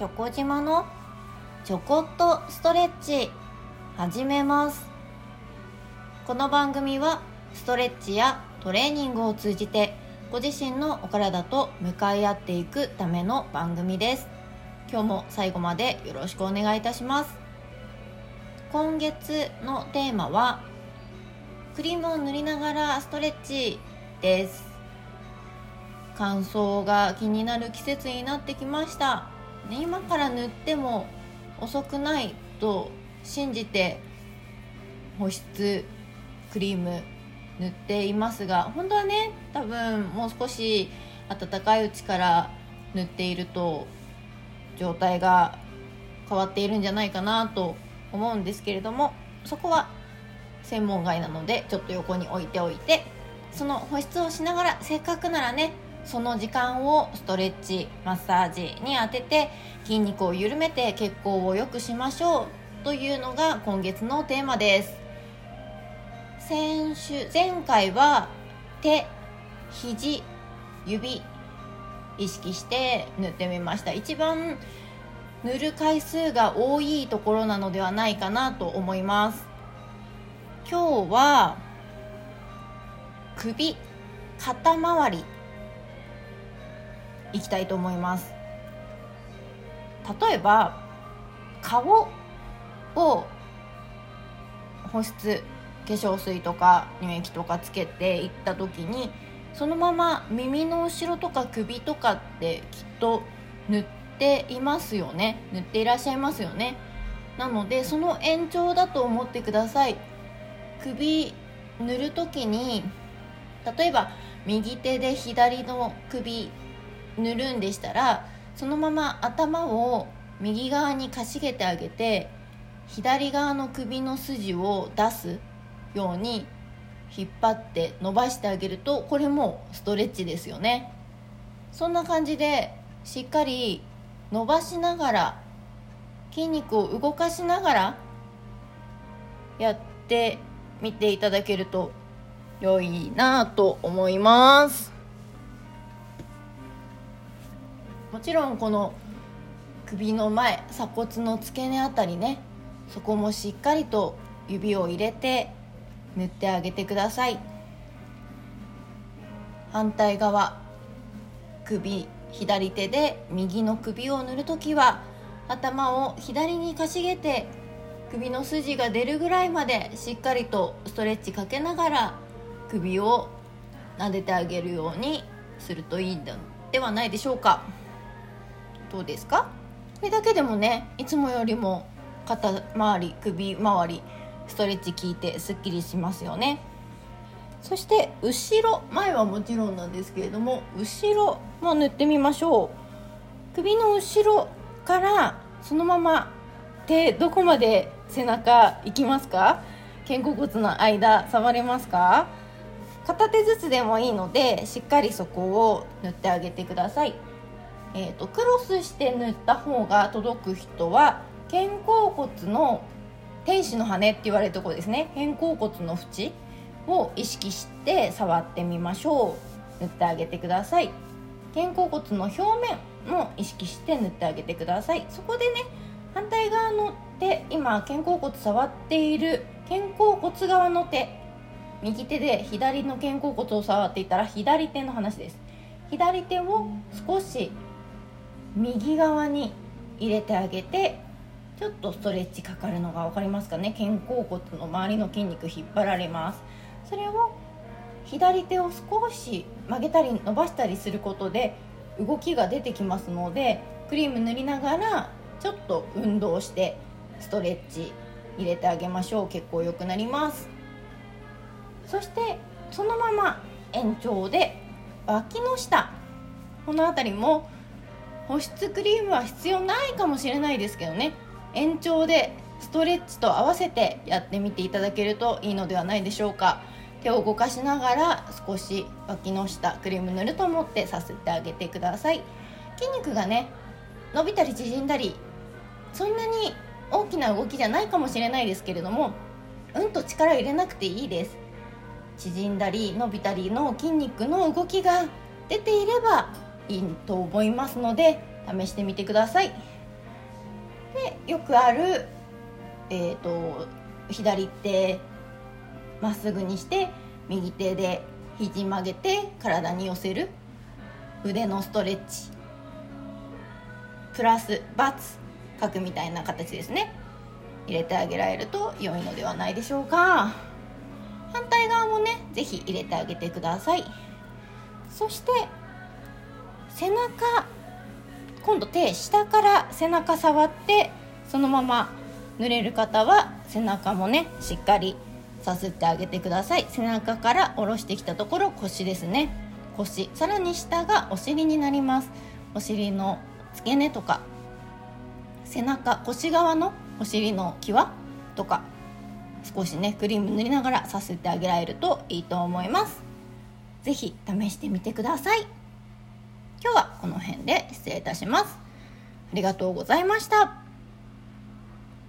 チョコ島のちょこっとストレッチ始めます。この番組はストレッチやトレーニングを通じてご自身のお体と向かい合っていくための番組です。今日も最後までよろしくお願いいたします。今月のテーマはクリームを塗りながらストレッチです。乾燥が気になる季節になってきました、ね、今から塗っても遅くないと信じて保湿クリーム塗っていますが本当はね多分もう少し暖かいうちから塗っていると状態が変わっているんじゃないかなと思うんですけれどもそこは専門外なのでちょっと横に置いておいてその保湿をしながらせっかくならねその時間をストレッチマッサージに当てて筋肉を緩めて血行を良くしましょうというのが今月のテーマです。先週前回は手肘指意識して塗ってみました。一番塗る回数が多いところなのではないかなと思います。今日は首肩周りいきたいと思います。例えば顔を保湿化粧水とか乳液とかつけていった時にそのまま耳の後ろとか首とかってきっと塗っていますよね。塗っていらっしゃいますよね。なのでその延長だと思ってください。首塗る時に例えば右手で左の首塗るんでしたらそのまま頭を右側にかしげてあげて左側の首の筋を出すように引っ張って伸ばしてあげるとこれもストレッチですよね。そんな感じでしっかり伸ばしながら筋肉を動かしながらやってみていただけると良いなと思います。もちろんこの首の前鎖骨の付け根あたりねそこもしっかりと指を入れて塗ってあげてください。反対側首左手で右の首を塗るときは頭を左にかしげて首の筋が出るぐらいまでしっかりとストレッチかけながら首を撫でてあげるようにするといいんではないでしょうか。どうですか？これだけでもねいつもよりも肩周り首周りストレッチ効いてすっきりしますよね。そして後ろ前はもちろんなんですけれども後ろも塗ってみましょう。首の後ろからそのまま手どこまで背中いきますか？肩甲骨の間触れますか？片手ずつでもいいのでしっかりそこを塗ってあげてください、えーと、クロスして塗った方が届く人は肩甲骨の天使の羽って言われるところですね。肩甲骨の縁を意識して触ってみましょう。塗ってあげてください。肩甲骨の表面も意識して塗ってあげてください。そこでね反対側の手今肩甲骨触っている肩甲骨側の手右手で左の肩甲骨を触っていたら左手の話です。左手を少し右側に入れてあげてちょっとストレッチかかるのが分かりますかね？肩甲骨の周りの筋肉引っ張られます。それを左手を少し曲げたり伸ばしたりすることで動きが出てきますのでクリーム塗りながらちょっと運動してストレッチ入れてあげましょう。結構良くなります。そしてそのまま延長で脇の下。この辺りも保湿クリームは必要ないかもしれないですけどね。延長でストレッチと合わせてやってみていただけるといいのではないでしょうか。手を動かしながら少し脇の下クリーム塗ると思ってさせてあげてください。筋肉がね伸びたり縮んだりそんなに大きな動きじゃないかもしれないですけれどもうんと力入れなくていいです。縮んだり伸びたりの筋肉の動きが出ていればいいと思いますので試してみてください。でよくあるえ、ー、と左手まっすぐにして右手で肘曲げて体に寄せる腕のストレッチ。プラス×書くみたいな形ですね。入れてあげられると良いのではないでしょうか。反対側もね是非入れてあげてください。そして背中今度手下から背中触ってそのまま濡れる方は背中もねしっかりさすってあげてください。背中から下ろしてきたところ腰ですね。腰。さらに下がお尻になります。お尻の付け根とか背中腰側のお尻の際とか少しねクリーム塗りながらさせてあげられるといいと思います。是非試してみてください。今日はこの辺で失礼いたします。ありがとうございました。